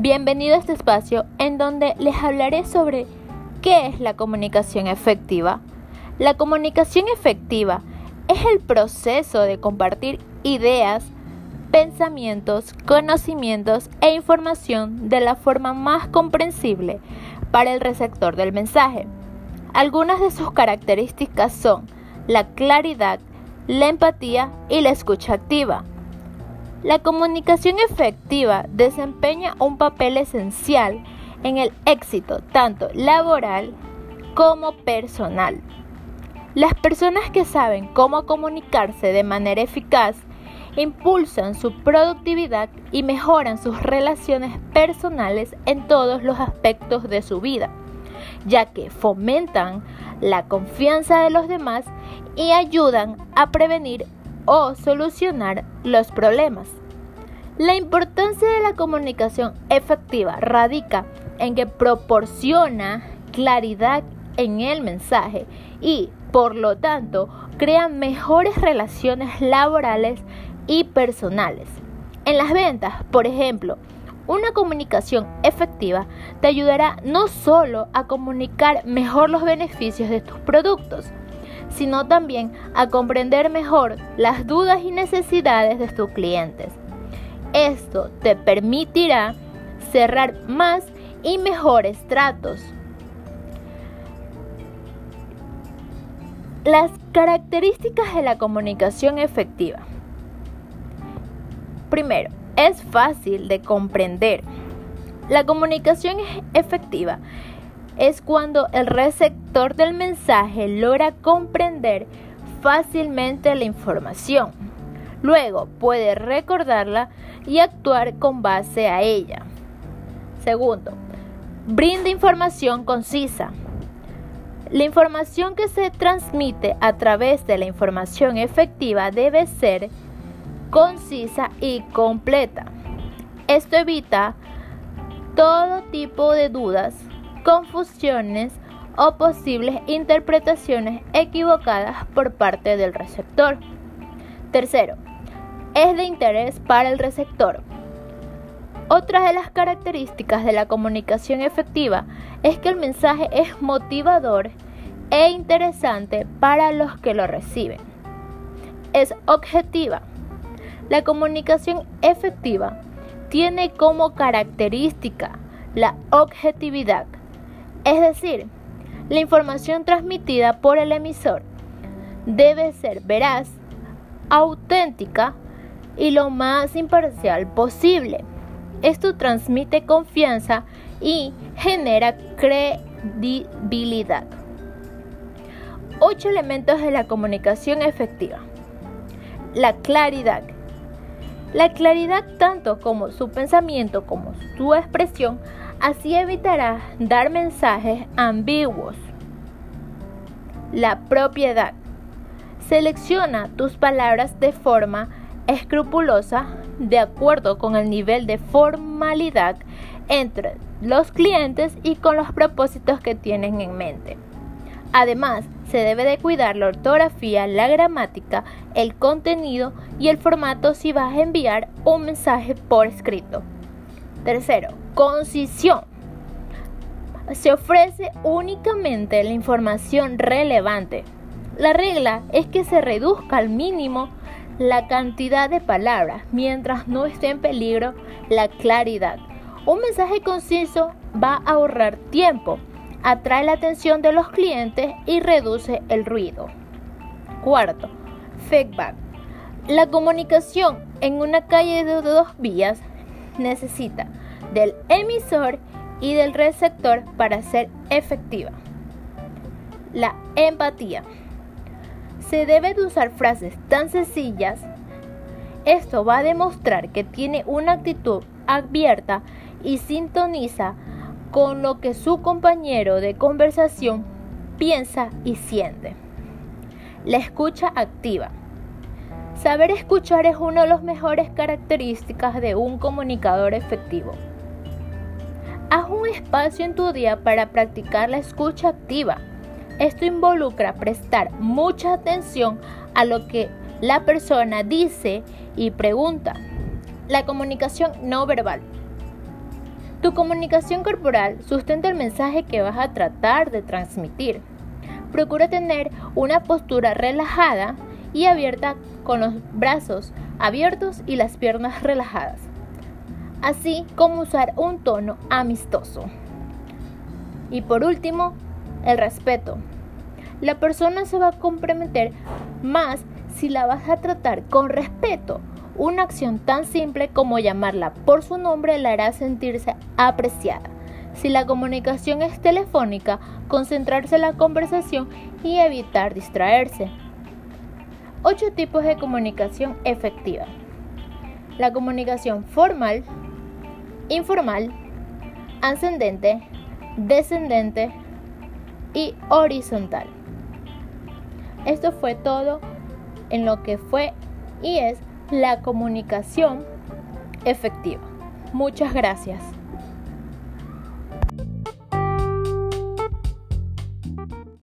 bienvenido a este espacio en donde les hablaré sobre qué es la comunicación efectiva. La comunicación efectiva es el proceso de compartir ideas, pensamientos, conocimientos e información de la forma más comprensible para el receptor del mensaje. Algunas de sus características son la claridad, la empatía y la escucha activa. La comunicación efectiva desempeña un papel esencial en el éxito tanto laboral como personal. Las personas que saben cómo comunicarse de manera eficaz impulsan su productividad y mejoran sus relaciones personales en todos los aspectos de su vida, ya que fomentan la confianza de los demás y ayudan a prevenir o solucionar los problemas. La importancia de la comunicación efectiva radica en que proporciona claridad en el mensaje y, por lo tanto, crea mejores relaciones laborales y personales. En las ventas, por ejemplo, una comunicación efectiva te ayudará no solo a comunicar mejor los beneficios de tus productos, sino también a comprender mejor las dudas y necesidades de tus clientes. Esto te permitirá cerrar más y mejores tratos. Las características de la comunicación efectiva. Primero, es fácil de comprender. La comunicación efectiva es cuando el receptor del mensaje logra comprender fácilmente la información. Luego puede recordarla y actuar con base a ella. Segundo, brinda información concisa. La información que se transmite a través de la información efectiva debe ser concisa y completa. Esto evita todo tipo de dudas confusiones o posibles interpretaciones equivocadas por parte del receptor. Tercero, es de interés para el receptor. Otra de las características de la comunicación efectiva es que el mensaje es motivador e interesante para los que lo reciben. Es objetiva. La comunicación efectiva tiene como característica la objetividad es decir, la información transmitida por el emisor debe ser veraz, auténtica y lo más imparcial posible. Esto transmite confianza y genera credibilidad. Ocho elementos de la comunicación efectiva. La claridad. La claridad tanto como su pensamiento como su expresión Así evitarás dar mensajes ambiguos. La propiedad. Selecciona tus palabras de forma escrupulosa de acuerdo con el nivel de formalidad entre los clientes y con los propósitos que tienen en mente. Además, se debe de cuidar la ortografía, la gramática, el contenido y el formato si vas a enviar un mensaje por escrito. Tercero, concisión. Se ofrece únicamente la información relevante. La regla es que se reduzca al mínimo la cantidad de palabras mientras no esté en peligro la claridad. Un mensaje conciso va a ahorrar tiempo, atrae la atención de los clientes y reduce el ruido. Cuarto, feedback. La comunicación en una calle de dos vías necesita del emisor y del receptor para ser efectiva. La empatía. Se debe de usar frases tan sencillas. Esto va a demostrar que tiene una actitud abierta y sintoniza con lo que su compañero de conversación piensa y siente. La escucha activa. Saber escuchar es una de las mejores características de un comunicador efectivo. Haz un espacio en tu día para practicar la escucha activa. Esto involucra prestar mucha atención a lo que la persona dice y pregunta. La comunicación no verbal. Tu comunicación corporal sustenta el mensaje que vas a tratar de transmitir. Procura tener una postura relajada y abierta con los brazos abiertos y las piernas relajadas, así como usar un tono amistoso. Y por último, el respeto. La persona se va a comprometer más si la vas a tratar con respeto. Una acción tan simple como llamarla por su nombre la hará sentirse apreciada. Si la comunicación es telefónica, concentrarse en la conversación y evitar distraerse. Ocho tipos de comunicación efectiva. La comunicación formal, informal, ascendente, descendente y horizontal. Esto fue todo en lo que fue y es la comunicación efectiva. Muchas gracias.